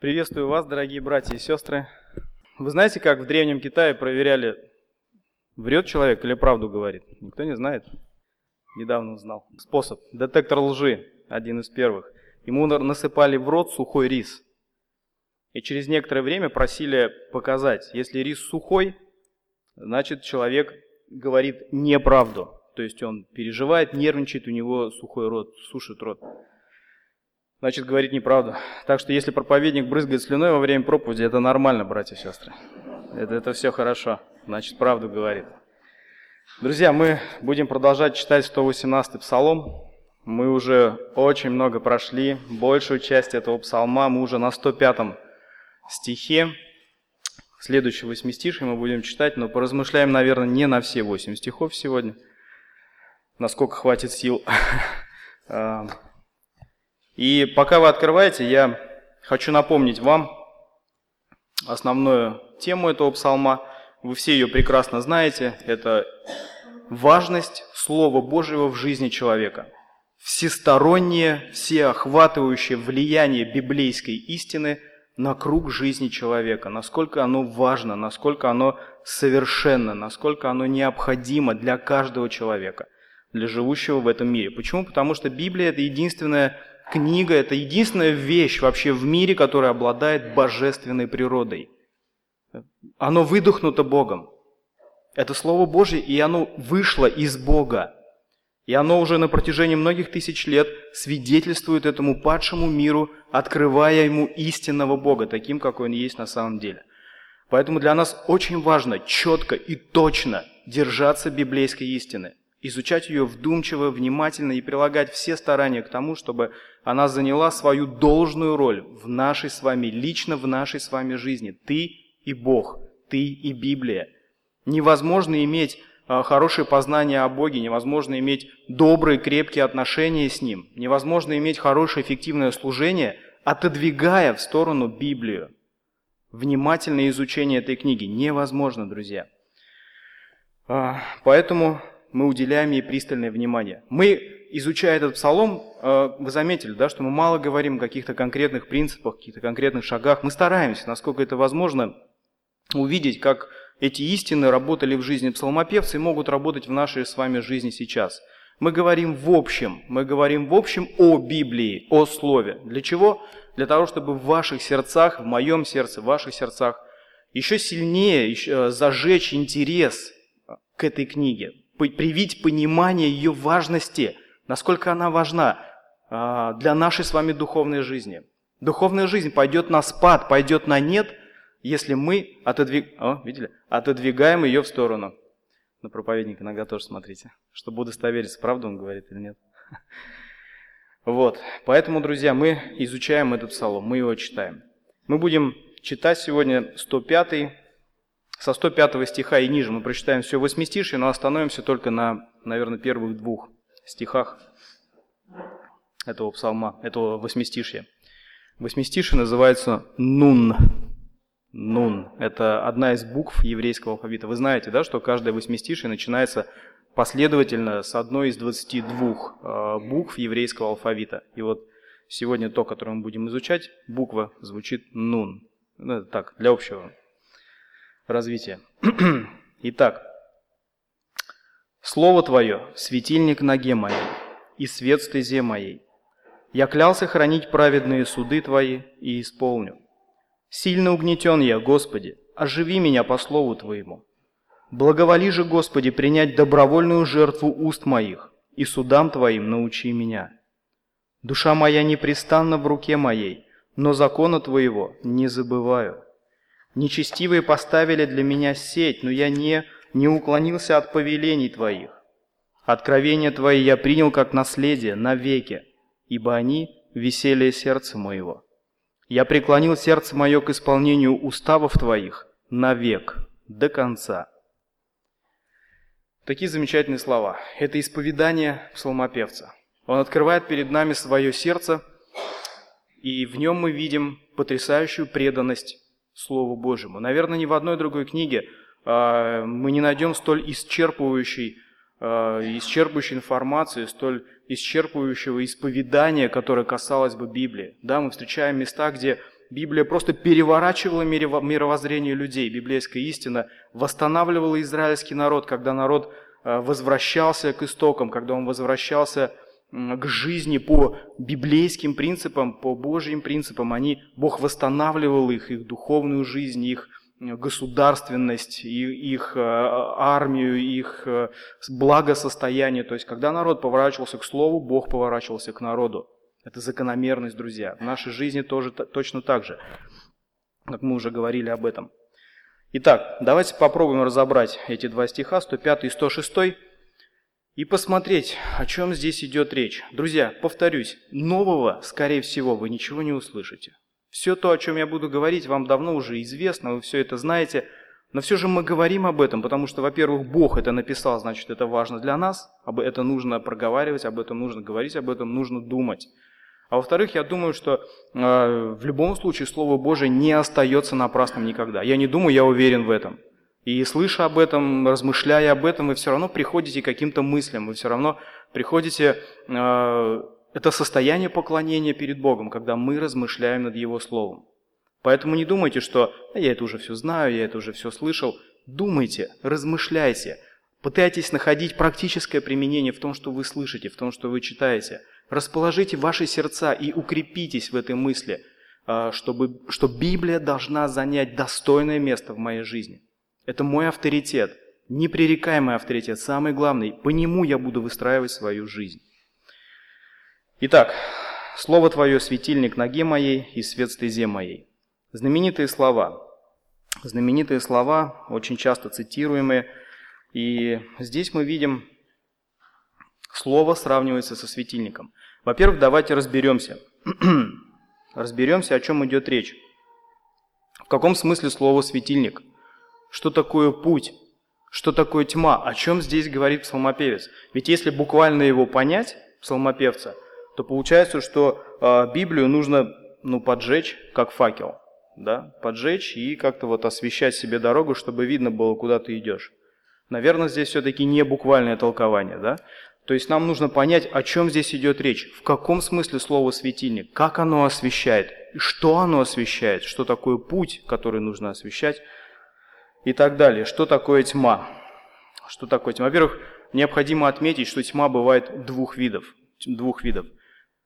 Приветствую вас, дорогие братья и сестры. Вы знаете, как в Древнем Китае проверяли, врет человек или правду говорит? Никто не знает. Недавно узнал. Способ. Детектор лжи, один из первых. Ему насыпали в рот сухой рис. И через некоторое время просили показать, если рис сухой, значит человек говорит неправду. То есть он переживает, нервничает, у него сухой рот, сушит рот. Значит, говорит неправду. Так что если проповедник брызгает слюной во время проповеди, это нормально, братья и сестры. Это, это все хорошо. Значит, правду говорит. Друзья, мы будем продолжать читать 118-й псалом. Мы уже очень много прошли, большую часть этого псалма. Мы уже на 105-м стихе. Следующего восьмистишье мы будем читать, но поразмышляем, наверное, не на все восемь стихов сегодня – насколько хватит сил. И пока вы открываете, я хочу напомнить вам основную тему этого псалма. Вы все ее прекрасно знаете. Это важность Слова Божьего в жизни человека. Всестороннее, всеохватывающее влияние библейской истины на круг жизни человека. Насколько оно важно, насколько оно совершенно, насколько оно необходимо для каждого человека – для живущего в этом мире. Почему? Потому что Библия – это единственная книга, это единственная вещь вообще в мире, которая обладает божественной природой. Оно выдохнуто Богом. Это Слово Божье, и оно вышло из Бога. И оно уже на протяжении многих тысяч лет свидетельствует этому падшему миру, открывая ему истинного Бога, таким, какой он есть на самом деле. Поэтому для нас очень важно четко и точно держаться библейской истины изучать ее вдумчиво, внимательно и прилагать все старания к тому, чтобы она заняла свою должную роль в нашей с вами, лично в нашей с вами жизни. Ты и Бог, ты и Библия. Невозможно иметь а, хорошее познание о Боге, невозможно иметь добрые, крепкие отношения с Ним, невозможно иметь хорошее, эффективное служение, отодвигая в сторону Библию. Внимательное изучение этой книги невозможно, друзья. А, поэтому мы уделяем ей пристальное внимание. Мы, изучая этот псалом, э, вы заметили, да, что мы мало говорим о каких-то конкретных принципах, каких-то конкретных шагах. Мы стараемся, насколько это возможно, увидеть, как эти истины работали в жизни псалмопевца и могут работать в нашей с вами жизни сейчас. Мы говорим в общем, мы говорим в общем о Библии, о Слове. Для чего? Для того, чтобы в ваших сердцах, в моем сердце, в ваших сердцах еще сильнее еще зажечь интерес к этой книге, привить понимание ее важности, насколько она важна а, для нашей с вами духовной жизни. Духовная жизнь пойдет на спад, пойдет на нет, если мы отодвиг... О, видели? отодвигаем ее в сторону. На проповедника иногда тоже смотрите, чтобы удостовериться, правду он говорит или нет. Вот, поэтому, друзья, мы изучаем этот псалом, мы его читаем. Мы будем читать сегодня 105 со 105 стиха и ниже мы прочитаем все восьмистишие, но остановимся только на, наверное, первых двух стихах этого псалма, этого восьмистишия. Восьмистишие называется «нун». «Нун» – это одна из букв еврейского алфавита. Вы знаете, да, что каждое восьмистишие начинается последовательно с одной из 22 э, букв еврейского алфавита. И вот сегодня то, которое мы будем изучать, буква звучит «нун». Ну, это так, для общего развития. Итак, Слово Твое – светильник ноге моей и свет стезе моей. Я клялся хранить праведные суды Твои и исполню. Сильно угнетен я, Господи, оживи меня по слову Твоему. Благоволи же, Господи, принять добровольную жертву уст моих, и судам Твоим научи меня. Душа моя непрестанна в руке моей, но закона Твоего не забываю. Нечестивые поставили для меня сеть, но я не, не уклонился от повелений Твоих. Откровения Твои я принял как наследие навеки, ибо они – веселье сердца моего. Я преклонил сердце мое к исполнению уставов Твоих навек, до конца. Такие замечательные слова. Это исповедание псалмопевца. Он открывает перед нами свое сердце, и в нем мы видим потрясающую преданность Слову Божьему. Наверное, ни в одной другой книге а, мы не найдем столь исчерпывающей, а, исчерпывающей информации, столь исчерпывающего исповедания, которое касалось бы Библии. Да, мы встречаем места, где Библия просто переворачивала мировоззрение людей. Библейская истина восстанавливала израильский народ, когда народ э, возвращался к истокам, когда он возвращался к жизни по библейским принципам, по Божьим принципам. Они, Бог восстанавливал их, их духовную жизнь, их государственность, их э, армию, их э, благосостояние. То есть, когда народ поворачивался к Слову, Бог поворачивался к народу. Это закономерность, друзья. В нашей жизни тоже точно так же, как мы уже говорили об этом. Итак, давайте попробуем разобрать эти два стиха, 105 и 106, и посмотреть, о чем здесь идет речь. Друзья, повторюсь, нового, скорее всего, вы ничего не услышите. Все то, о чем я буду говорить, вам давно уже известно, вы все это знаете. Но все же мы говорим об этом, потому что, во-первых, Бог это написал, значит, это важно для нас, об это нужно проговаривать, об этом нужно говорить, об этом нужно думать. А во-вторых, я думаю, что э, в любом случае Слово Божие не остается напрасным никогда. Я не думаю, я уверен в этом. И слыша об этом, размышляя об этом, вы все равно приходите к каким-то мыслям, вы все равно приходите э, это состояние поклонения перед Богом, когда мы размышляем над Его Словом. Поэтому не думайте, что я это уже все знаю, я это уже все слышал. Думайте, размышляйте, пытайтесь находить практическое применение в том, что вы слышите, в том, что вы читаете. Расположите ваши сердца и укрепитесь в этой мысли, а, чтобы, что Библия должна занять достойное место в моей жизни. Это мой авторитет, непререкаемый авторитет, самый главный. По нему я буду выстраивать свою жизнь. Итак, «Слово Твое – светильник ноге моей и свет стезе моей». Знаменитые слова. Знаменитые слова, очень часто цитируемые. И здесь мы видим, слово сравнивается со светильником. Во-первых, давайте разберемся. разберемся, о чем идет речь. В каком смысле слово «светильник»? Что такое путь? Что такое тьма? О чем здесь говорит псалмопевец? Ведь если буквально его понять, псалмопевца – то получается, что э, Библию нужно ну, поджечь, как факел. Да? Поджечь и как-то вот освещать себе дорогу, чтобы видно было, куда ты идешь. Наверное, здесь все-таки не буквальное толкование. Да? То есть нам нужно понять, о чем здесь идет речь, в каком смысле слово «светильник», как оно освещает, что оно освещает, что такое путь, который нужно освещать и так далее. Что такое тьма? Что такое тьма? Во-первых, необходимо отметить, что тьма бывает двух видов. Двух видов.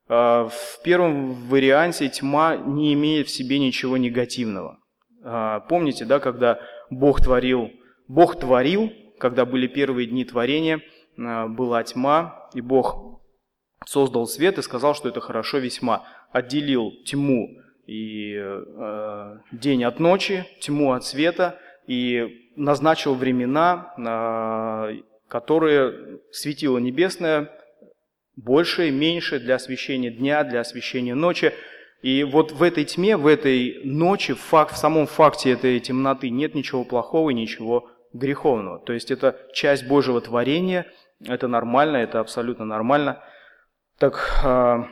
А, в первом варианте тьма не имеет в себе ничего негативного. А, помните, да, когда Бог творил, Бог творил, когда были первые дни творения, а, была тьма, и Бог создал свет и сказал, что это хорошо весьма. Отделил тьму и э, день от ночи, тьму от света, и назначил времена, э, которые светило небесное больше и меньше для освещения дня, для освещения ночи. И вот в этой тьме, в этой ночи, факт, в самом факте этой темноты нет ничего плохого и ничего греховного. То есть это часть Божьего творения, это нормально, это абсолютно нормально. Так а,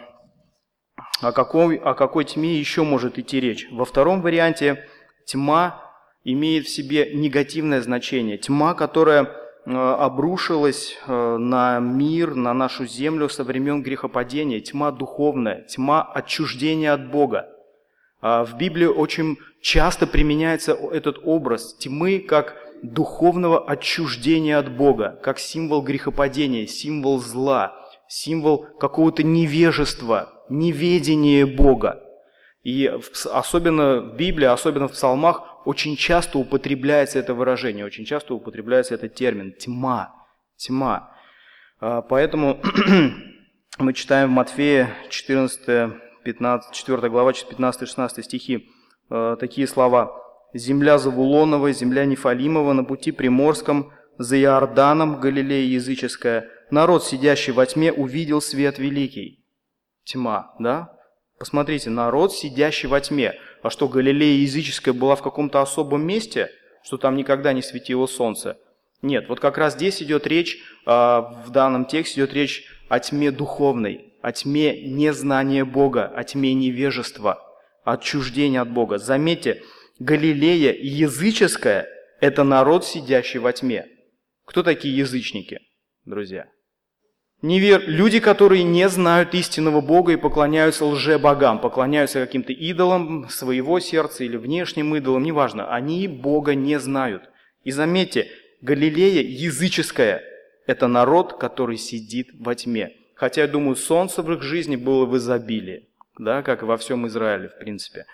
о какой, о какой тьме еще может идти речь? Во втором варианте тьма имеет в себе негативное значение. Тьма, которая Э, обрушилась э, на мир, на нашу землю со времен грехопадения, тьма духовная, тьма отчуждения от Бога. А в Библии очень часто применяется этот образ тьмы как духовного отчуждения от Бога, как символ грехопадения, символ зла, символ какого-то невежества, неведения Бога. И особенно в Библии, особенно в псалмах, очень часто употребляется это выражение, очень часто употребляется этот термин «тьма». Тьма. А, поэтому мы читаем в Матфея 14, 15, 4 глава, 15-16 стихи а, такие слова. «Земля Завулонова, земля Нефалимова, на пути Приморском, за Иорданом, Галилея языческая, народ, сидящий во тьме, увидел свет великий». Тьма, да? Посмотрите, народ, сидящий во тьме. А что, Галилея языческая была в каком-то особом месте, что там никогда не светило солнце? Нет, вот как раз здесь идет речь, а, в данном тексте идет речь о тьме духовной, о тьме незнания Бога, о тьме невежества, отчуждения от Бога. Заметьте, Галилея языческая – это народ, сидящий во тьме. Кто такие язычники, друзья? Невер... Люди, которые не знают истинного Бога и поклоняются лже-богам, поклоняются каким-то идолам своего сердца или внешним идолам, неважно, они Бога не знают. И заметьте, Галилея языческая – это народ, который сидит во тьме. Хотя, я думаю, солнце в их жизни было в изобилии, да, как и во всем Израиле, в принципе.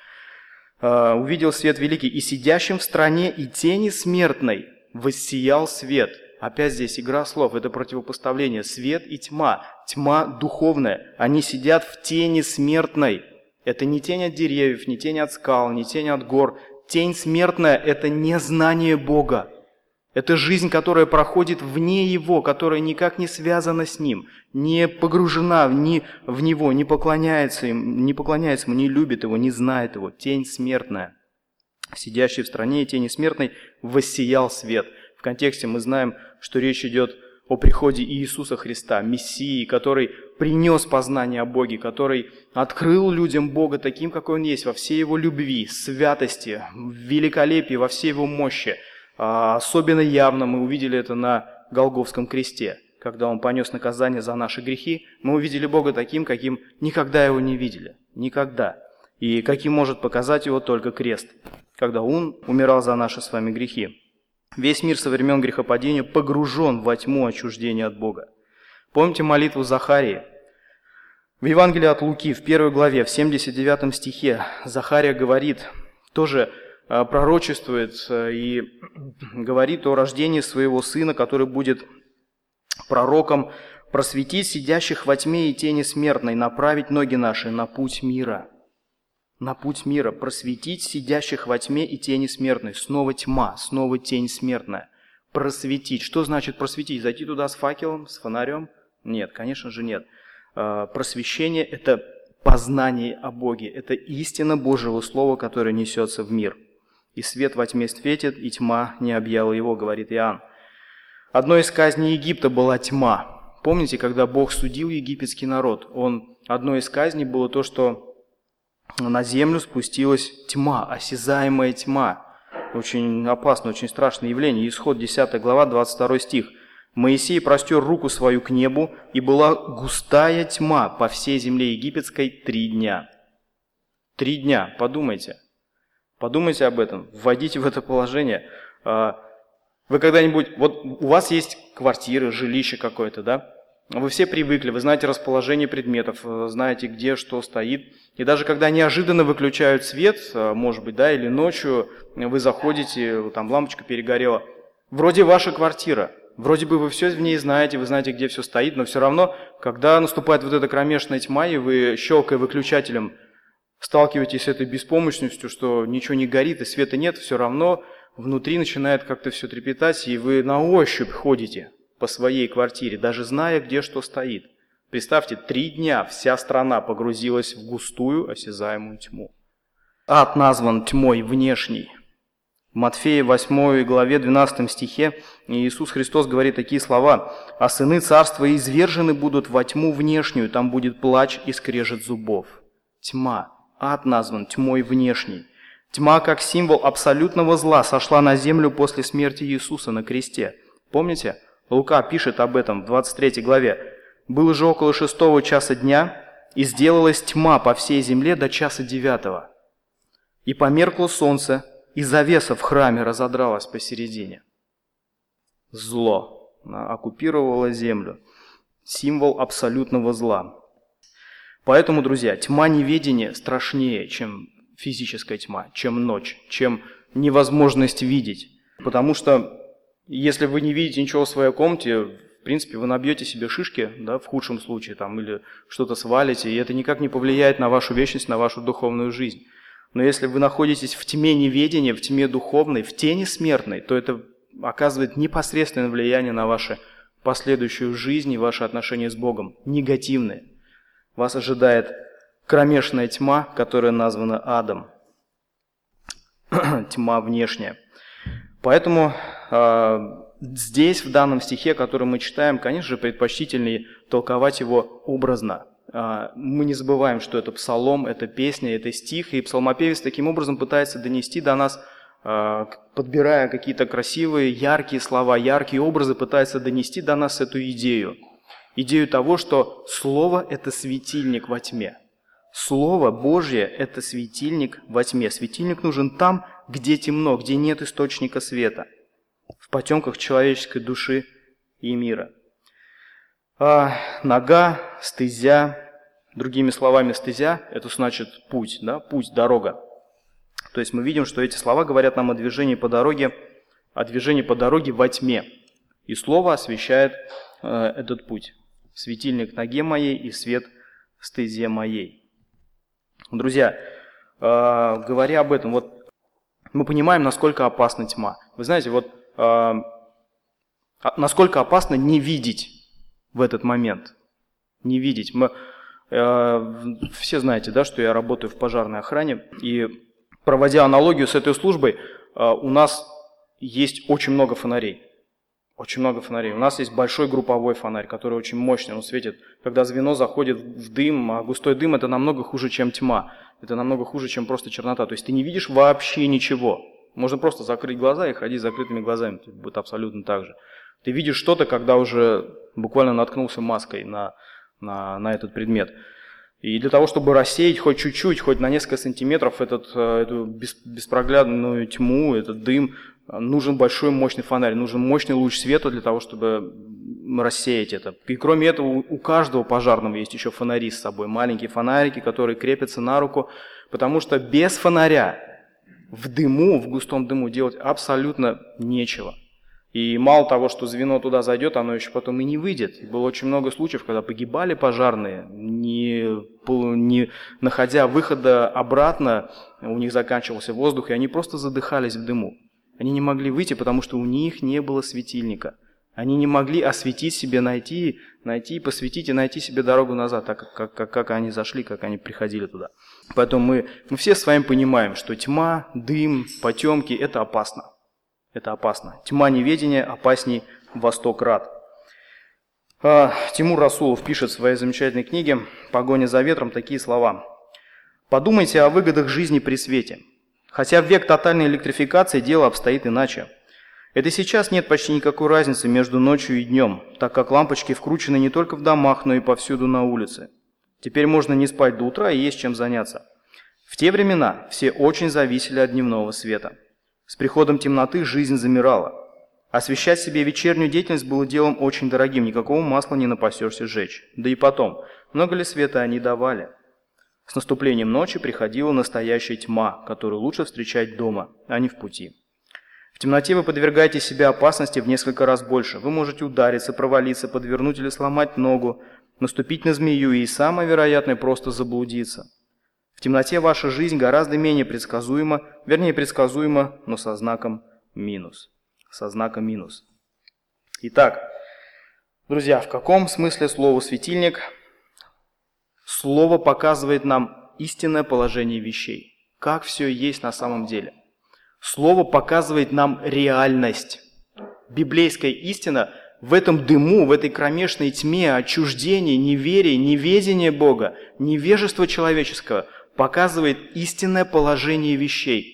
А, увидел свет великий, и сидящим в стране и тени смертной воссиял свет – Опять здесь игра слов, это противопоставление. Свет и тьма. Тьма духовная. Они сидят в тени смертной. Это не тень от деревьев, не тень от скал, не тень от гор. Тень смертная – это незнание Бога. Это жизнь, которая проходит вне Его, которая никак не связана с Ним, не погружена ни в Него, не поклоняется, им, не поклоняется Ему, не любит Его, не знает Его. Тень смертная. Сидящий в стране тени смертной воссиял свет. В контексте мы знаем, что речь идет о приходе Иисуса Христа, Мессии, который принес познание о Боге, который открыл людям Бога таким, какой Он есть, во всей Его любви, святости, великолепии, во всей Его мощи. А, особенно явно мы увидели это на Голговском кресте, когда Он понес наказание за наши грехи. Мы увидели Бога таким, каким никогда Его не видели. Никогда. И каким может показать Его только крест, когда Он умирал за наши с вами грехи. Весь мир со времен грехопадения погружен во тьму отчуждения от Бога. Помните молитву Захарии? В Евангелии от Луки, в первой главе, в 79 стихе, Захария говорит, тоже а, пророчествует а, и говорит о рождении своего сына, который будет пророком, просветить сидящих во тьме и тени смертной, направить ноги наши на путь мира на путь мира, просветить сидящих во тьме и тени смертной. Снова тьма, снова тень смертная. Просветить. Что значит просветить? Зайти туда с факелом, с фонарем? Нет, конечно же нет. А, просвещение – это познание о Боге. Это истина Божьего Слова, которое несется в мир. И свет во тьме светит, и тьма не объяла его, говорит Иоанн. Одной из казней Египта была тьма. Помните, когда Бог судил египетский народ? Он, одной из казней было то, что на землю спустилась тьма, осязаемая тьма. Очень опасное, очень страшное явление. Исход 10 глава, 22 стих. Моисей простер руку свою к небу, и была густая тьма по всей земле египетской три дня. Три дня, подумайте. Подумайте об этом, вводите в это положение. А, вы когда-нибудь, вот у вас есть квартира, жилище какое-то, да? Вы все привыкли, вы знаете расположение предметов, э, знаете, где что стоит. И даже когда неожиданно выключают свет, э, может быть, да, или ночью вы заходите, там лампочка перегорела, вроде ваша квартира, вроде бы вы все в ней знаете, вы знаете, где все стоит, но все равно, когда наступает вот эта кромешная тьма, и вы, щелкая выключателем, сталкиваетесь с этой беспомощностью, что ничего не горит и света нет, все равно внутри начинает как-то все трепетать, и вы на ощупь ходите по своей квартире, даже зная, где что стоит. Представьте, три дня вся страна погрузилась в густую осязаемую тьму. Ад назван тьмой внешней. В Матфея 8 главе 12 стихе Иисус Христос говорит такие слова. «А сыны царства извержены будут во тьму внешнюю, там будет плач и скрежет зубов». Тьма. Ад назван тьмой внешней. Тьма, как символ абсолютного зла, сошла на землю после смерти Иисуса на кресте. Помните? Лука пишет об этом в 23 главе. «Было же около шестого часа дня, и сделалась тьма по всей земле до часа девятого. И померкло солнце, и завеса в храме разодралась посередине». Зло оккупировало землю. Символ абсолютного зла. Поэтому, друзья, тьма неведения страшнее, чем физическая тьма, чем ночь, чем невозможность видеть. Потому что если вы не видите ничего в своей комнате, принципе, вы набьете себе шишки, да, в худшем случае, там, или что-то свалите, и это никак не повлияет на вашу вечность, на вашу духовную жизнь. Но если вы находитесь в тьме неведения, в тьме духовной, в тени смертной, то это оказывает непосредственное влияние на вашу последующую жизнь и ваши отношения с Богом, негативные. Вас ожидает кромешная тьма, которая названа адом. тьма внешняя. Поэтому э, здесь, в данном стихе, который мы читаем, конечно же, предпочтительнее толковать его образно. Э, мы не забываем, что это псалом, это песня, это стих, и псалмопевец таким образом пытается донести до нас, э, подбирая какие-то красивые, яркие слова, яркие образы, пытается донести до нас эту идею. идею того, что Слово – это светильник во тьме. Слово Божье – это светильник во тьме. Светильник нужен там, где темно, где нет источника света, в потемках человеческой души и мира. А нога, стезя, другими словами, стезя – это значит путь, да? путь, дорога. То есть мы видим, что эти слова говорят нам о движении по дороге, о движении по дороге во тьме. И Слово освещает э, этот путь. Светильник ноге моей и свет стезе моей. Друзья, э, говоря об этом, вот мы понимаем, насколько опасна тьма. Вы знаете, вот насколько опасно не видеть в этот момент. Не видеть. Мы, э, все знаете, да, что я работаю в пожарной охране, и проводя аналогию с этой службой, э, у нас есть очень много фонарей. Очень много фонарей. У нас есть большой групповой фонарь, который очень мощный, он светит. Когда звено заходит в дым, а густой дым это намного хуже, чем тьма. Это намного хуже, чем просто чернота. То есть ты не видишь вообще ничего. Можно просто закрыть глаза и ходить с закрытыми глазами. Это будет абсолютно так же. Ты видишь что-то, когда уже буквально наткнулся маской на, на, на этот предмет. И для того, чтобы рассеять хоть чуть-чуть, хоть на несколько сантиметров этот, э, эту беспроглядную тьму, этот дым, нужен большой мощный фонарь, нужен мощный луч света для того, чтобы рассеять это. И кроме этого, у каждого пожарного есть еще фонари с собой, маленькие фонарики, которые крепятся на руку, потому что без фонаря в дыму, в густом дыму делать абсолютно нечего. И мало того, что звено туда зайдет, оно еще потом и не выйдет. И было очень много случаев, когда погибали пожарные, не, не находя выхода обратно, у них заканчивался воздух, и они просто задыхались в дыму. Они не могли выйти, потому что у них не было светильника. Они не могли осветить себе, найти, найти, посветить и найти себе дорогу назад, так как, как, как они зашли, как они приходили туда. Поэтому мы, мы все с вами понимаем, что тьма, дым, потемки – это опасно. Это опасно. Тьма неведения опасней во сто крат. А, Тимур Расулов пишет в своей замечательной книге «Погоня за ветром» такие слова. «Подумайте о выгодах жизни при свете. Хотя в век тотальной электрификации дело обстоит иначе. Это сейчас нет почти никакой разницы между ночью и днем, так как лампочки вкручены не только в домах, но и повсюду на улице. Теперь можно не спать до утра и есть чем заняться. В те времена все очень зависели от дневного света. С приходом темноты жизнь замирала. Освещать себе вечернюю деятельность было делом очень дорогим, никакого масла не напасешься сжечь. Да и потом, много ли света они давали? С наступлением ночи приходила настоящая тьма, которую лучше встречать дома, а не в пути. В темноте вы подвергаете себя опасности в несколько раз больше. Вы можете удариться, провалиться, подвернуть или сломать ногу, наступить на змею и, самое вероятное, просто заблудиться. В темноте ваша жизнь гораздо менее предсказуема, вернее предсказуема, но со знаком минус. Со знаком минус. Итак, друзья, в каком смысле слово «светильник» Слово показывает нам истинное положение вещей, как все есть на самом деле. Слово показывает нам реальность. Библейская истина в этом дыму, в этой кромешной тьме, отчуждении, неверии, неведения Бога, невежества человеческого показывает истинное положение вещей.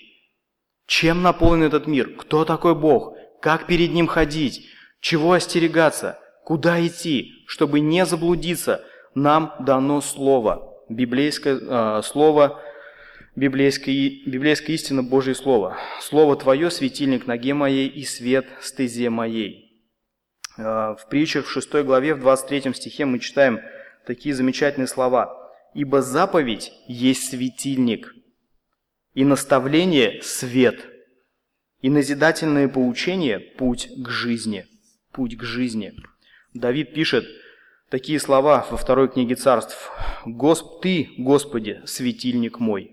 Чем наполнен этот мир? Кто такой Бог? Как перед Ним ходить? Чего остерегаться? Куда идти, чтобы не заблудиться – нам дано Слово, библейское э, Слово, библейская, библейская истина, Божье Слово. Слово Твое – светильник ноге моей и свет стезе моей. Э, в притчах в 6 главе, в 23 стихе мы читаем такие замечательные слова. «Ибо заповедь есть светильник, и наставление – свет, и назидательное поучение – путь к жизни». Путь к жизни. Давид пишет – такие слова во второй книге царств. «Госп... «Ты, Господи, светильник мой».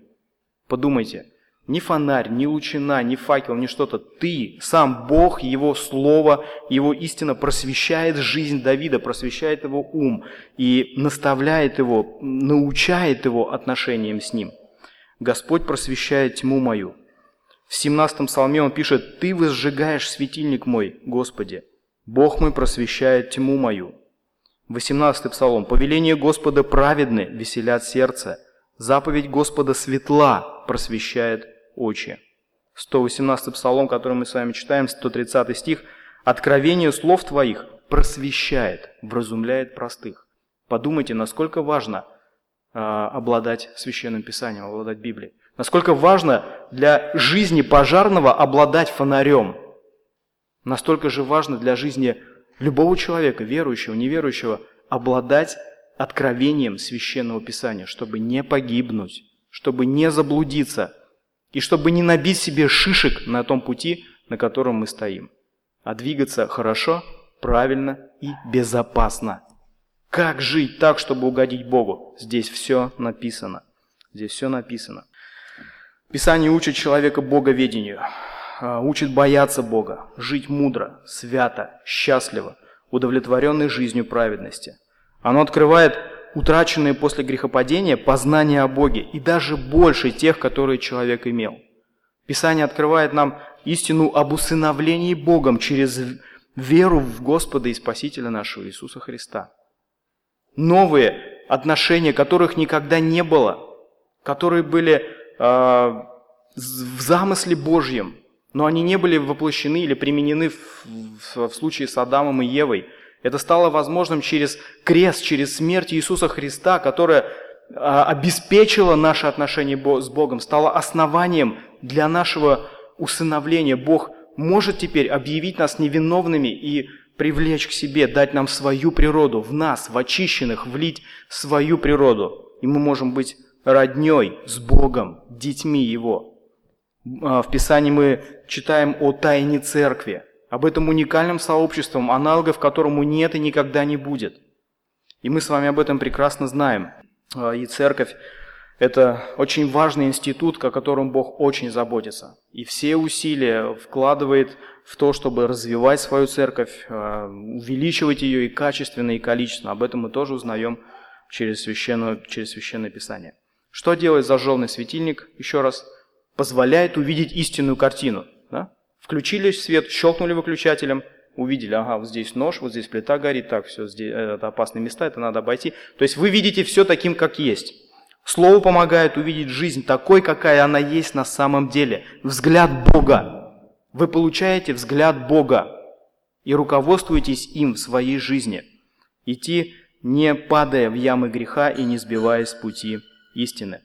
Подумайте, ни фонарь, ни лучина, ни факел, ни что-то. Ты, сам Бог, Его Слово, Его истина просвещает жизнь Давида, просвещает его ум и наставляет его, научает его отношениям с Ним. Господь просвещает тьму мою. В 17 псалме он пишет, «Ты возжигаешь светильник мой, Господи, Бог мой просвещает тьму мою». 18 псалом. «Повеление Господа праведны, веселят сердце. Заповедь Господа светла, просвещает очи». 118 псалом, который мы с вами читаем, 130 стих. «Откровение слов Твоих просвещает, вразумляет простых. Подумайте, насколько важно а, обладать священным писанием, обладать Библией. Насколько важно для жизни пожарного обладать фонарем. Настолько же важно для жизни любого человека, верующего, неверующего, обладать откровением священного писания, чтобы не погибнуть, чтобы не заблудиться и чтобы не набить себе шишек на том пути, на котором мы стоим, а двигаться хорошо, правильно и безопасно. Как жить так, чтобы угодить Богу? Здесь все написано. Здесь все написано. Писание учит человека боговедению, а, учит бояться Бога, жить мудро, свято, счастливо, удовлетворенной жизнью праведности. Оно открывает утраченные после грехопадения познания о Боге и даже больше тех, которые человек имел. Писание открывает нам истину об усыновлении Богом через веру в Господа и Спасителя нашего Иисуса Христа новые отношения, которых никогда не было, которые были э, в замысле Божьем, но они не были воплощены или применены в, в, в случае с Адамом и Евой. Это стало возможным через крест, через смерть Иисуса Христа, которая э, обеспечила наши отношения с Богом, стала основанием для нашего усыновления. Бог может теперь объявить нас невиновными и привлечь к себе, дать нам свою природу, в нас, в очищенных, влить свою природу. И мы можем быть родней с Богом, детьми Его. А, в Писании мы читаем о тайне церкви, об этом уникальном сообществе, аналогов которому нет и никогда не будет. И мы с вами об этом прекрасно знаем. А, и церковь – это очень важный институт, о котором Бог очень заботится. И все усилия вкладывает в то, чтобы развивать свою церковь, э, увеличивать ее и качественно, и количественно. Об этом мы тоже узнаем через священное, через священное Писание. Что делает зажженный светильник? Еще раз, позволяет увидеть истинную картину. Включили свет, щелкнули выключателем, увидели, ага, вот здесь нож, вот здесь плита горит, так, все, здесь, это опасные места, это надо обойти. То есть вы видите все таким, как есть. Слово помогает увидеть жизнь такой, какая она есть на самом деле. Взгляд Бога. Вы получаете взгляд Бога и руководствуетесь им в своей жизни. Идти, не падая в ямы греха и не сбиваясь с пути истины.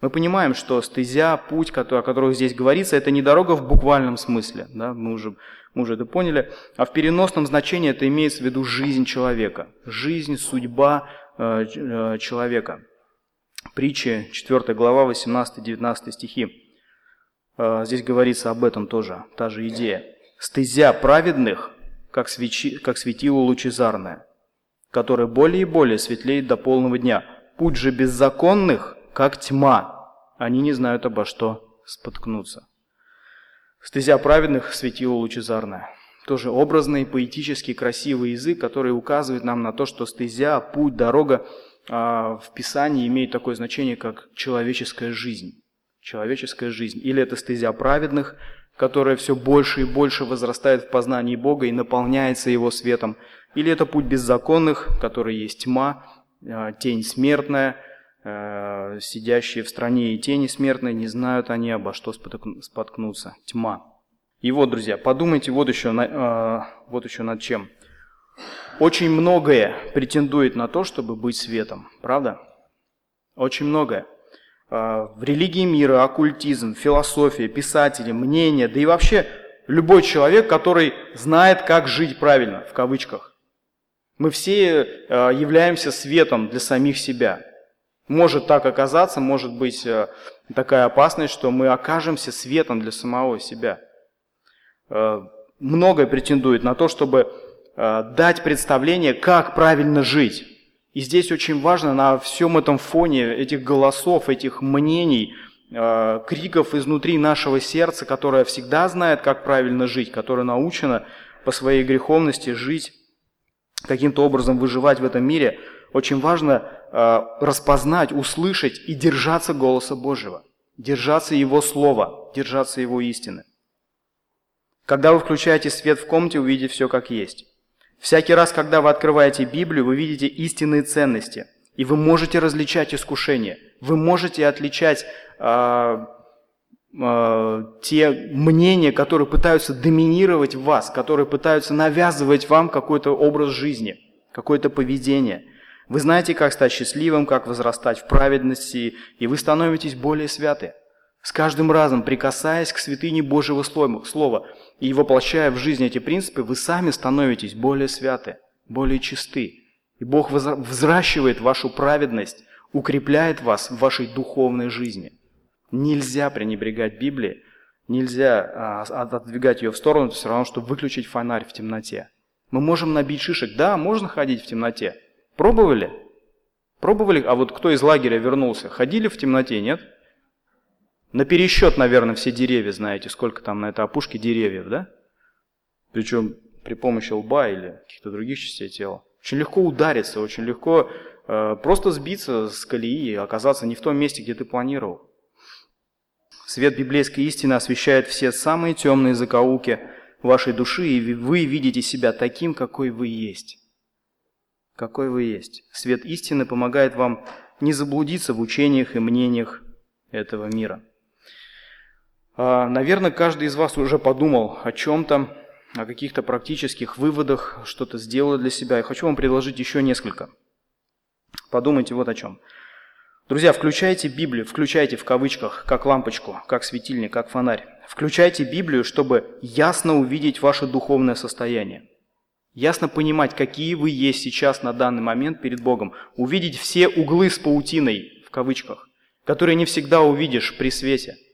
Мы понимаем, что стезя, путь, о котором здесь говорится, это не дорога в буквальном смысле, да, мы, уже, мы уже это поняли, а в переносном значении это имеется в виду жизнь человека, жизнь, судьба э, э человека. Притча, 4 глава, 18-19 стихи. А, здесь говорится об этом тоже, та же идея. «Стезя праведных, как, свечи, как светило лучезарное, которое более и более светлеет до полного дня. Путь же беззаконных, как тьма, они не знают обо что споткнуться». «Стезя праведных, светило лучезарное». Тоже образный, поэтический, красивый язык, который указывает нам на то, что стезя, путь, дорога а, в Писании имеет такое значение, как человеческая жизнь человеческая жизнь. Или это стезя праведных, которая все больше и больше возрастает в познании Бога и наполняется Его светом. Или это путь беззаконных, который есть тьма, э, тень смертная, э, сидящие в стране и тени смертной, не знают они, обо что споткнуться. Тьма. И вот, друзья, подумайте вот еще, э, вот еще над чем. Очень многое претендует на то, чтобы быть светом, правда? Очень многое. А, в религии мира, оккультизм, философия, писатели, мнения, да и вообще любой человек, который знает, как жить правильно, в кавычках. Мы все а, являемся светом для самих себя. Может так оказаться, может быть а, такая опасность, что мы окажемся светом для самого себя. Многое претендует на то, чтобы дать представление, как правильно жить. И здесь очень важно на всем этом фоне этих голосов, этих мнений, э, криков изнутри нашего сердца, которое всегда знает, как правильно жить, которое научено по своей греховности жить, каким-то образом выживать в этом мире, очень важно э, распознать, услышать и держаться голоса Божьего, держаться Его Слова, держаться Его истины. Когда вы включаете свет в комнате, увидите все как есть. Всякий раз, когда вы открываете Библию, вы видите истинные ценности, и вы можете различать искушения, вы можете отличать э, э, те мнения, которые пытаются доминировать в вас, которые пытаются навязывать вам какой-то образ жизни, какое-то поведение. Вы знаете, как стать счастливым, как возрастать в праведности, и вы становитесь более святы. С каждым разом, прикасаясь к святыне Божьего Слова и воплощая в жизнь эти принципы, вы сами становитесь более святы, более чисты. И Бог взращивает вашу праведность, укрепляет вас в вашей духовной жизни. Нельзя пренебрегать Библией, нельзя а, отодвигать ее в сторону, это все равно, что выключить фонарь в темноте. Мы можем набить шишек. Да, можно ходить в темноте. Пробовали? Пробовали? А вот кто из лагеря вернулся? Ходили в темноте, нет? На пересчет, наверное, все деревья знаете, сколько там на этой опушке деревьев, да? Причем при помощи лба или каких-то других частей тела. Очень легко удариться, очень легко э, просто сбиться с колеи и оказаться не в том месте, где ты планировал. Свет библейской истины освещает все самые темные закоулки вашей души, и вы видите себя таким, какой вы есть. Какой вы есть. Свет истины помогает вам не заблудиться в учениях и мнениях этого мира. А, наверное, каждый из вас уже подумал о чем-то, о каких-то практических выводах, что-то сделал для себя. Я хочу вам предложить еще несколько. Подумайте вот о чем. Друзья, включайте Библию, включайте в кавычках, как лампочку, как светильник, как фонарь. Включайте Библию, чтобы ясно увидеть ваше духовное состояние. Ясно понимать, какие вы есть сейчас на данный момент перед Богом. Увидеть все углы с паутиной, в кавычках, которые не всегда увидишь при свете –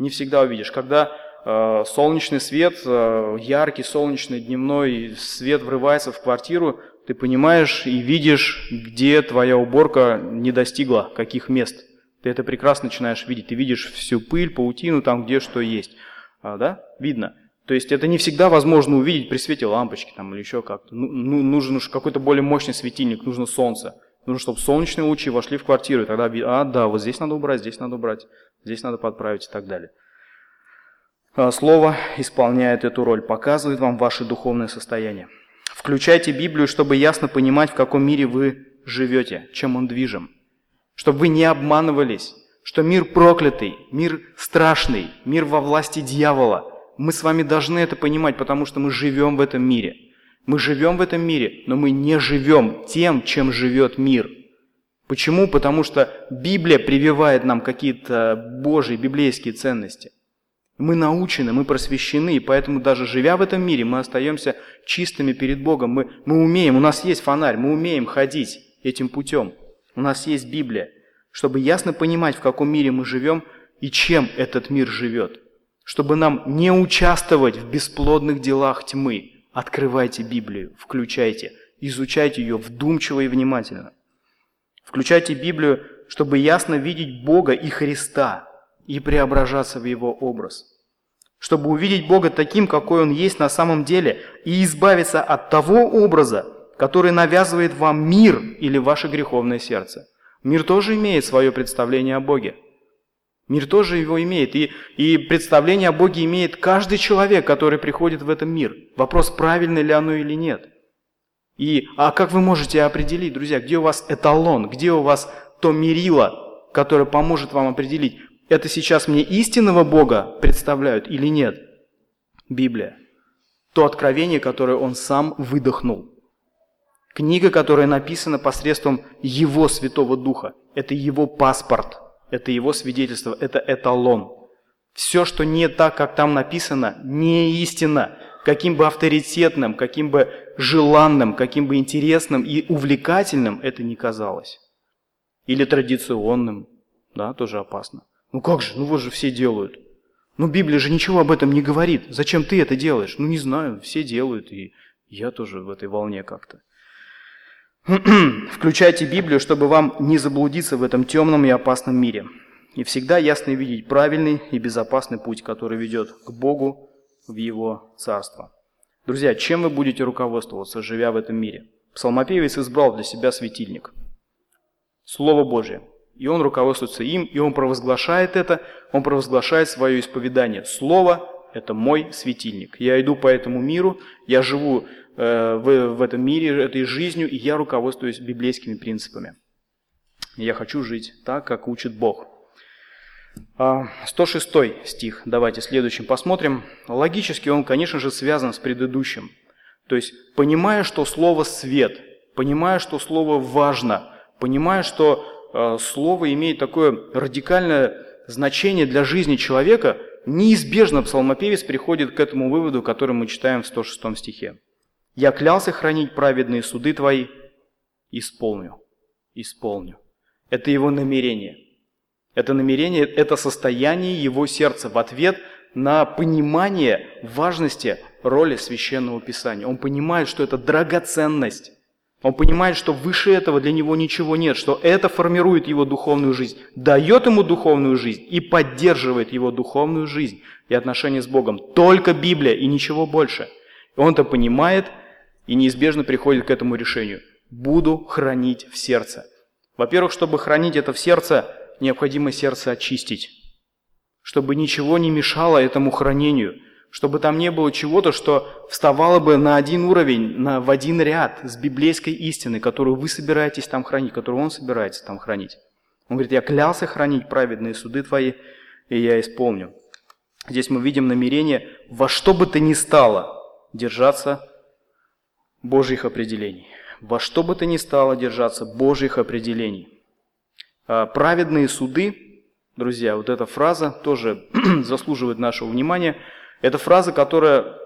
не всегда увидишь. Когда э, солнечный свет, э, яркий солнечный дневной свет врывается в квартиру, ты понимаешь и видишь, где твоя уборка не достигла, каких мест. Ты это прекрасно начинаешь видеть. Ты видишь всю пыль, паутину, там где что есть. А, да? Видно. То есть это не всегда возможно увидеть при свете лампочки там, или еще как-то. Ну, ну, нужен уж какой-то более мощный светильник, нужно солнце. Нужно, чтобы солнечные лучи вошли в квартиру, и тогда, а, да, вот здесь надо убрать, здесь надо убрать здесь надо подправить и так далее. А, слово исполняет эту роль, показывает вам ваше духовное состояние. Включайте Библию, чтобы ясно понимать, в каком мире вы живете, чем он движим. Чтобы вы не обманывались, что мир проклятый, мир страшный, мир во власти дьявола. Мы с вами должны это понимать, потому что мы живем в этом мире. Мы живем в этом мире, но мы не живем тем, чем живет мир – Почему? Потому что Библия прививает нам какие-то Божьи, библейские ценности. Мы научены, мы просвещены, и поэтому даже живя в этом мире, мы остаемся чистыми перед Богом. Мы, мы умеем, у нас есть фонарь, мы умеем ходить этим путем. У нас есть Библия, чтобы ясно понимать, в каком мире мы живем и чем этот мир живет. Чтобы нам не участвовать в бесплодных делах тьмы. Открывайте Библию, включайте, изучайте ее вдумчиво и внимательно. Включайте Библию, чтобы ясно видеть Бога и Христа и преображаться в Его образ. Чтобы увидеть Бога таким, какой Он есть на самом деле, и избавиться от того образа, который навязывает вам мир или ваше греховное сердце. Мир тоже имеет свое представление о Боге. Мир тоже его имеет. И, и представление о Боге имеет каждый человек, который приходит в этот мир. Вопрос, правильно ли оно или нет. И, а как вы можете определить, друзья, где у вас эталон, где у вас то мерило, которое поможет вам определить, это сейчас мне истинного Бога представляют или нет? Библия. То откровение, которое он сам выдохнул. Книга, которая написана посредством Его Святого Духа. Это Его паспорт, это Его свидетельство, это эталон. Все, что не так, как там написано, не истина каким бы авторитетным, каким бы желанным, каким бы интересным и увлекательным это ни казалось. Или традиционным, да, тоже опасно. Ну как же, ну вот же все делают. Ну Библия же ничего об этом не говорит. Зачем ты это делаешь? Ну не знаю, все делают, и я тоже в этой волне как-то. Включайте Библию, чтобы вам не заблудиться в этом темном и опасном мире. И всегда ясно видеть правильный и безопасный путь, который ведет к Богу, в Его Царство. Друзья, чем вы будете руководствоваться, живя в этом мире? Псалмопевец избрал для себя светильник. Слово Божье. И он руководствуется им, и он провозглашает это, он провозглашает свое исповедание. Слово – это мой светильник. Я иду по этому миру, я живу в, в этом мире, этой жизнью, и я руководствуюсь библейскими принципами. Я хочу жить так, как учит Бог. 106 а, стих, давайте следующим посмотрим. Логически он, конечно же, связан с предыдущим. То есть, понимая, что слово «свет», понимая, что слово важно, понимая, что э, слово имеет такое радикальное значение для жизни человека, неизбежно псалмопевец приходит к этому выводу, который мы читаем в 106 стихе. «Я клялся хранить праведные суды твои, исполню, исполню». Это его намерение. Это намерение, это состояние его сердца в ответ на понимание важности роли Священного Писания. Он понимает, что это драгоценность. Он понимает, что выше этого для него ничего нет, что это формирует его духовную жизнь, дает ему духовную жизнь и поддерживает его духовную жизнь и отношения с Богом. Только Библия и ничего больше. Он это понимает и неизбежно приходит к этому решению. Буду хранить в сердце. Во-первых, чтобы хранить это в сердце, необходимо сердце очистить, чтобы ничего не мешало этому хранению, чтобы там не было чего-то, что вставало бы на один уровень, на, в один ряд с библейской истиной, которую вы собираетесь там хранить, которую он собирается там хранить. Он говорит, я клялся хранить праведные суды твои, и я исполню. Здесь мы видим намерение во что бы то ни стало держаться Божьих определений. Во что бы то ни стало держаться Божьих определений. А, праведные суды, друзья, вот эта фраза тоже заслуживает нашего внимания. Это фраза, которая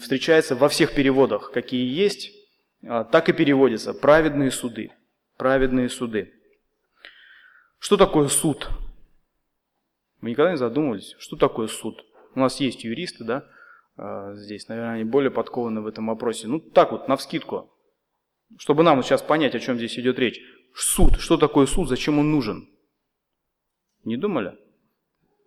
встречается во всех переводах, какие есть, а, так и переводится. Праведные суды. Праведные суды. Что такое суд? Вы никогда не задумывались, что такое суд? У нас есть юристы, да, а, здесь, наверное, они более подкованы в этом вопросе. Ну, так вот, навскидку, чтобы нам сейчас понять, о чем здесь идет речь. Суд. Что такое суд? Зачем он нужен? Не думали?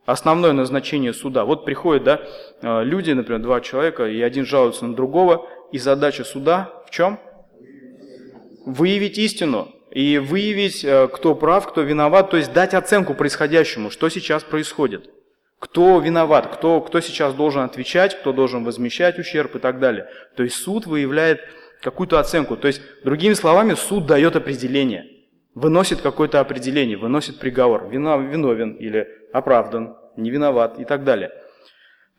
Основное назначение суда. Вот приходят да, э, люди, например, два человека, и один жалуется на другого, и задача суда в чем? Выявить истину. И выявить, э, кто прав, кто виноват, то есть дать оценку происходящему, что сейчас происходит. Кто виноват, кто, кто сейчас должен отвечать, кто должен возмещать ущерб и так далее. То есть суд выявляет какую-то оценку. То есть, другими словами, суд дает определение – выносит какое-то определение, выносит приговор, виновен или оправдан, не виноват и так далее.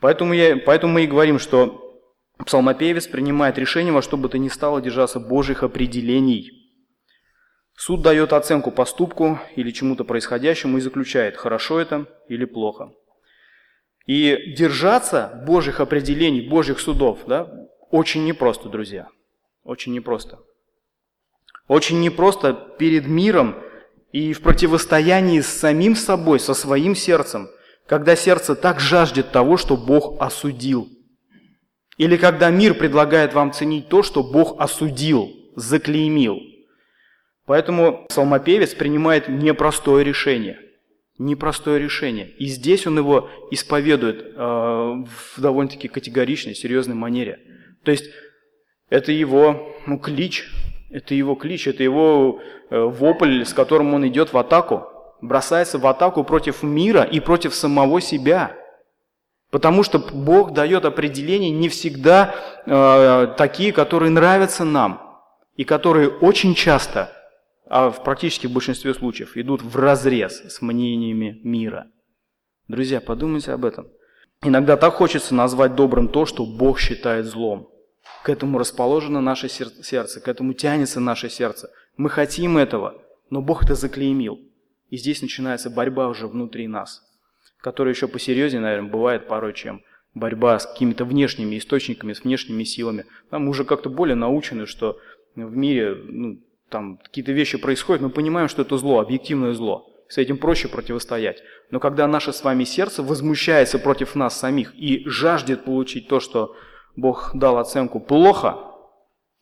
Поэтому, я, поэтому мы и говорим, что псалмопевец принимает решение во что бы то ни стало держаться Божьих определений. Суд дает оценку поступку или чему-то происходящему и заключает, хорошо это или плохо. И держаться Божьих определений, Божьих судов, да, очень непросто, друзья. Очень непросто. Очень непросто перед миром и в противостоянии с самим собой, со своим сердцем, когда сердце так жаждет того, что Бог осудил. Или когда мир предлагает вам ценить то, что Бог осудил, заклеймил. Поэтому псалмопевец принимает непростое решение. Непростое решение. И здесь он его исповедует э, в довольно-таки категоричной, серьезной манере. То есть это его ну, клич, это его клич, это его э, вопль, с которым он идет в атаку. Бросается в атаку против мира и против самого себя. Потому что Бог дает определения не всегда э, такие, которые нравятся нам. И которые очень часто, а в практически в большинстве случаев, идут в разрез с мнениями мира. Друзья, подумайте об этом. Иногда так хочется назвать добрым то, что Бог считает злом. К этому расположено наше сердце, к этому тянется наше сердце. Мы хотим этого, но Бог это заклеймил. И здесь начинается борьба уже внутри нас, которая еще посерьезнее, наверное, бывает порой, чем борьба с какими-то внешними источниками, с внешними силами. Там уже как-то более научены, что в мире ну, там какие-то вещи происходят, мы понимаем, что это зло, объективное зло. С этим проще противостоять. Но когда наше с вами сердце возмущается против нас самих и жаждет получить то, что Бог дал оценку плохо,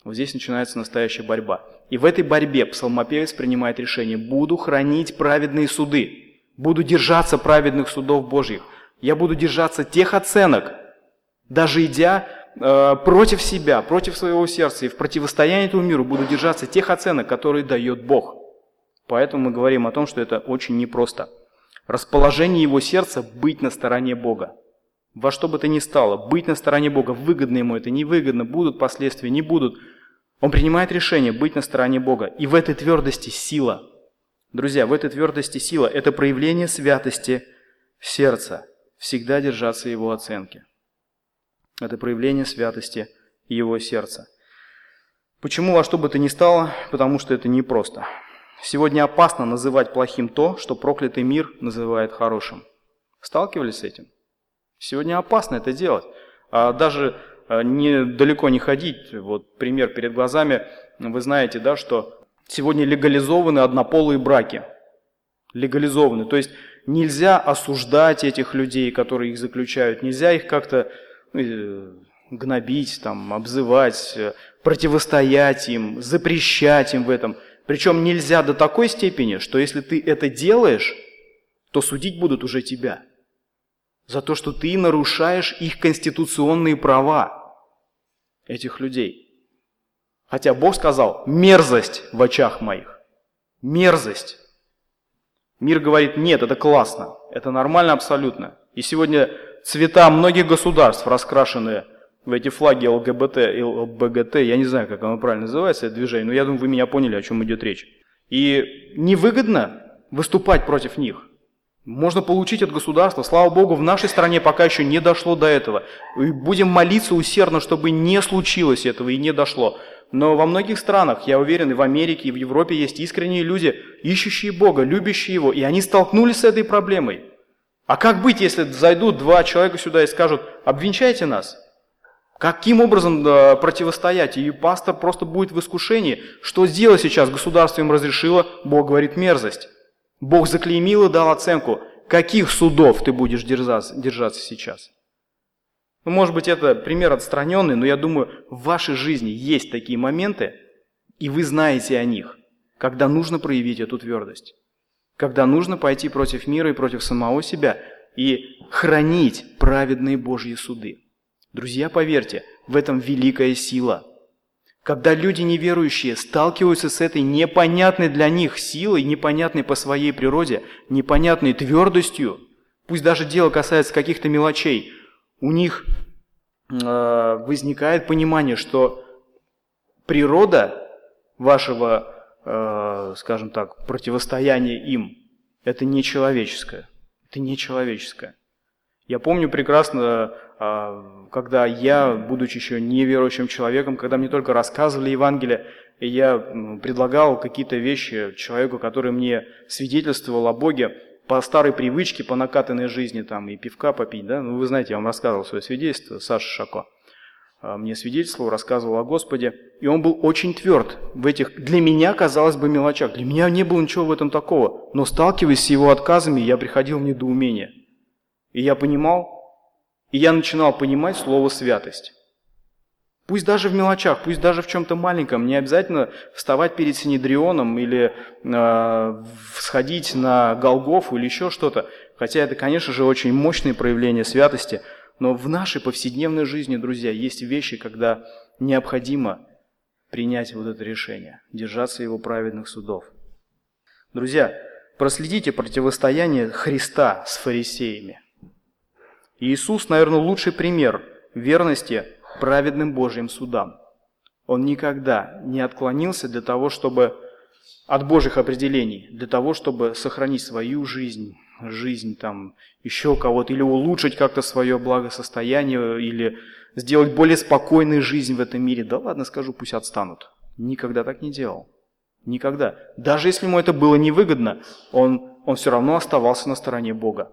вот здесь начинается настоящая борьба. И в этой борьбе псалмопевец принимает решение, буду хранить праведные суды, буду держаться праведных судов Божьих, я буду держаться тех оценок, даже идя против себя, против своего сердца и в противостоянии этому миру, буду держаться тех оценок, которые дает Бог. Поэтому мы говорим о том, что это очень непросто. Расположение его сердца быть на стороне Бога во что бы то ни стало, быть на стороне Бога, выгодно ему это, невыгодно, будут последствия, не будут. Он принимает решение быть на стороне Бога. И в этой твердости сила. Друзья, в этой твердости сила – это проявление святости сердца, всегда держаться его оценки. Это проявление святости его сердца. Почему во что бы то ни стало? Потому что это непросто. Сегодня опасно называть плохим то, что проклятый мир называет хорошим. Сталкивались с этим? Сегодня опасно это делать. А даже а, не, далеко не ходить. Вот пример перед глазами. Вы знаете, да, что сегодня легализованы однополые браки. Легализованы. То есть нельзя осуждать этих людей, которые их заключают. Нельзя их как-то э, гнобить, там, обзывать, э, противостоять им, запрещать им в этом. Причем нельзя до такой степени, что если ты это делаешь, то судить будут уже тебя. За то, что ты нарушаешь их конституционные права, этих людей. Хотя Бог сказал, мерзость в очах моих. Мерзость. Мир говорит, нет, это классно, это нормально абсолютно. И сегодня цвета многих государств раскрашены в эти флаги ЛГБТ и ЛБГТ, я не знаю, как оно правильно называется, это движение, но я думаю, вы меня поняли, о чем идет речь. И невыгодно выступать против них. Можно получить от государства. Слава Богу, в нашей стране пока еще не дошло до этого. И будем молиться усердно, чтобы не случилось этого и не дошло. Но во многих странах, я уверен, и в Америке, и в Европе есть искренние люди, ищущие Бога, любящие Его, и они столкнулись с этой проблемой. А как быть, если зайдут два человека сюда и скажут, обвенчайте нас? Каким образом противостоять? И пастор просто будет в искушении. Что сделать сейчас? Государство им разрешило, Бог говорит мерзость. Бог заклеймил и дал оценку. Каких судов ты будешь держаться, держаться сейчас? Ну, может быть, это пример отстраненный, но я думаю, в вашей жизни есть такие моменты, и вы знаете о них, когда нужно проявить эту твердость. Когда нужно пойти против мира и против самого себя и хранить праведные Божьи суды. Друзья, поверьте, в этом великая сила. Когда люди неверующие сталкиваются с этой непонятной для них силой, непонятной по своей природе, непонятной твердостью, пусть даже дело касается каких-то мелочей, у них э, возникает понимание, что природа вашего, э, скажем так, противостояния им, это не человеческое. Это не человеческое. Я помню прекрасно, а, когда я, будучи еще неверующим человеком, когда мне только рассказывали Евангелие, и я предлагал какие-то вещи человеку, который мне свидетельствовал о Боге по старой привычке, по накатанной жизни, там, и пивка попить, да, ну, вы знаете, я вам рассказывал свое свидетельство, Саша Шако а, мне свидетельствовал, рассказывал о Господе, и он был очень тверд в этих, для меня, казалось бы, мелочах. Для меня не было ничего в этом такого, но сталкиваясь с его отказами, я приходил в недоумение – и я понимал, и я начинал понимать слово «святость». Пусть даже в мелочах, пусть даже в чем-то маленьком, не обязательно вставать перед Синедрионом или э, сходить на Голгофу или еще что-то. Хотя это, конечно же, очень мощные проявления святости. Но в нашей повседневной жизни, друзья, есть вещи, когда необходимо принять вот это решение, держаться его праведных судов. Друзья, проследите противостояние Христа с фарисеями. Иисус, наверное, лучший пример верности праведным Божьим судам. Он никогда не отклонился для того, чтобы от Божьих определений, для того, чтобы сохранить свою жизнь, жизнь там еще кого-то, или улучшить как-то свое благосостояние, или сделать более спокойной жизнь в этом мире. Да ладно, скажу, пусть отстанут. Никогда так не делал. Никогда. Даже если ему это было невыгодно, он, он все равно оставался на стороне Бога.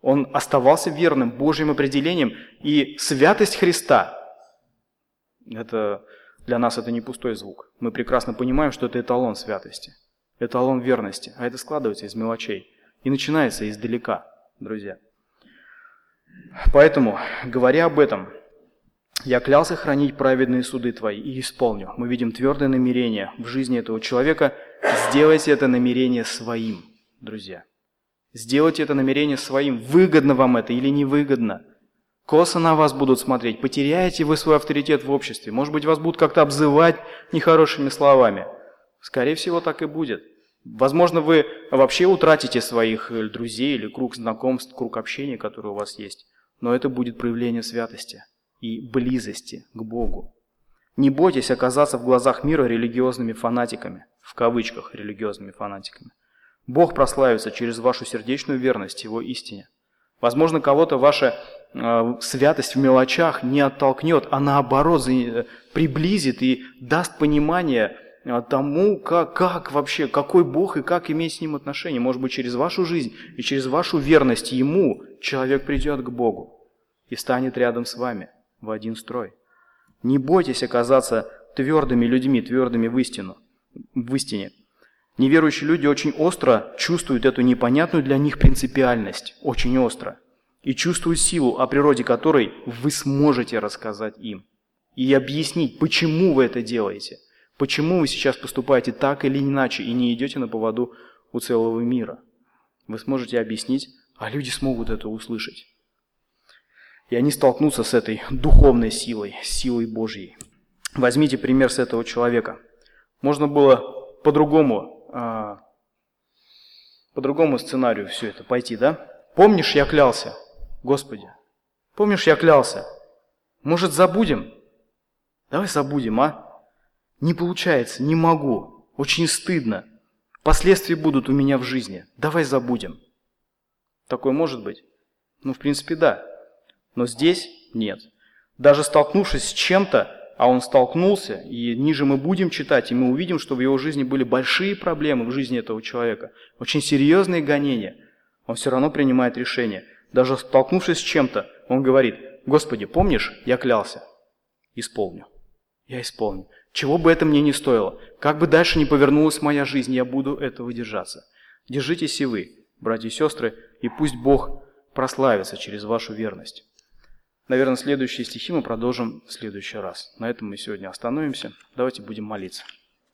Он оставался верным Божьим определением. И святость Христа, это, для нас это не пустой звук. Мы прекрасно понимаем, что это эталон святости, эталон верности. А это складывается из мелочей. И начинается издалека, друзья. Поэтому, говоря об этом, я клялся хранить праведные суды твои и исполню. Мы видим твердое намерение в жизни этого человека. Сделайте это намерение своим, друзья. Сделайте это намерение своим, выгодно вам это или невыгодно. Косо на вас будут смотреть, потеряете вы свой авторитет в обществе. Может быть, вас будут как-то обзывать нехорошими словами. Скорее всего, так и будет. Возможно, вы вообще утратите своих э, друзей или круг знакомств, круг общения, который у вас есть. Но это будет проявление святости и близости к Богу. Не бойтесь оказаться в глазах мира религиозными фанатиками, в кавычках религиозными фанатиками. Бог прославится через вашу сердечную верность Его истине. Возможно, кого-то ваша э, святость в мелочах не оттолкнет, а наоборот приблизит и даст понимание э, тому, как, как вообще, какой Бог и как иметь с Ним отношения. Может быть, через вашу жизнь и через вашу верность Ему человек придет к Богу и станет рядом с вами в один строй. Не бойтесь оказаться твердыми людьми, твердыми в истину, в истине. Неверующие люди очень остро чувствуют эту непонятную для них принципиальность, очень остро, и чувствуют силу, о природе которой вы сможете рассказать им. И объяснить, почему вы это делаете, почему вы сейчас поступаете так или иначе и не идете на поводу у целого мира. Вы сможете объяснить, а люди смогут это услышать. И они столкнутся с этой духовной силой, силой Божьей. Возьмите пример с этого человека. Можно было по-другому, а, по другому сценарию все это пойти, да? Помнишь, я клялся, Господи? Помнишь, я клялся? Может, забудем? Давай забудем, а? Не получается, не могу. Очень стыдно. Последствия будут у меня в жизни. Давай забудем. Такое может быть? Ну, в принципе, да. Но здесь нет. Даже столкнувшись с чем-то, а он столкнулся, и ниже мы будем читать, и мы увидим, что в его жизни были большие проблемы в жизни этого человека, очень серьезные гонения, он все равно принимает решение. Даже столкнувшись с чем-то, он говорит, «Господи, помнишь, я клялся?» Исполню. Я исполню. Чего бы это мне не стоило, как бы дальше не повернулась моя жизнь, я буду этого держаться. Держитесь и вы, братья и сестры, и пусть Бог прославится через вашу верность. Наверное, следующие стихи мы продолжим в следующий раз. На этом мы сегодня остановимся. Давайте будем молиться.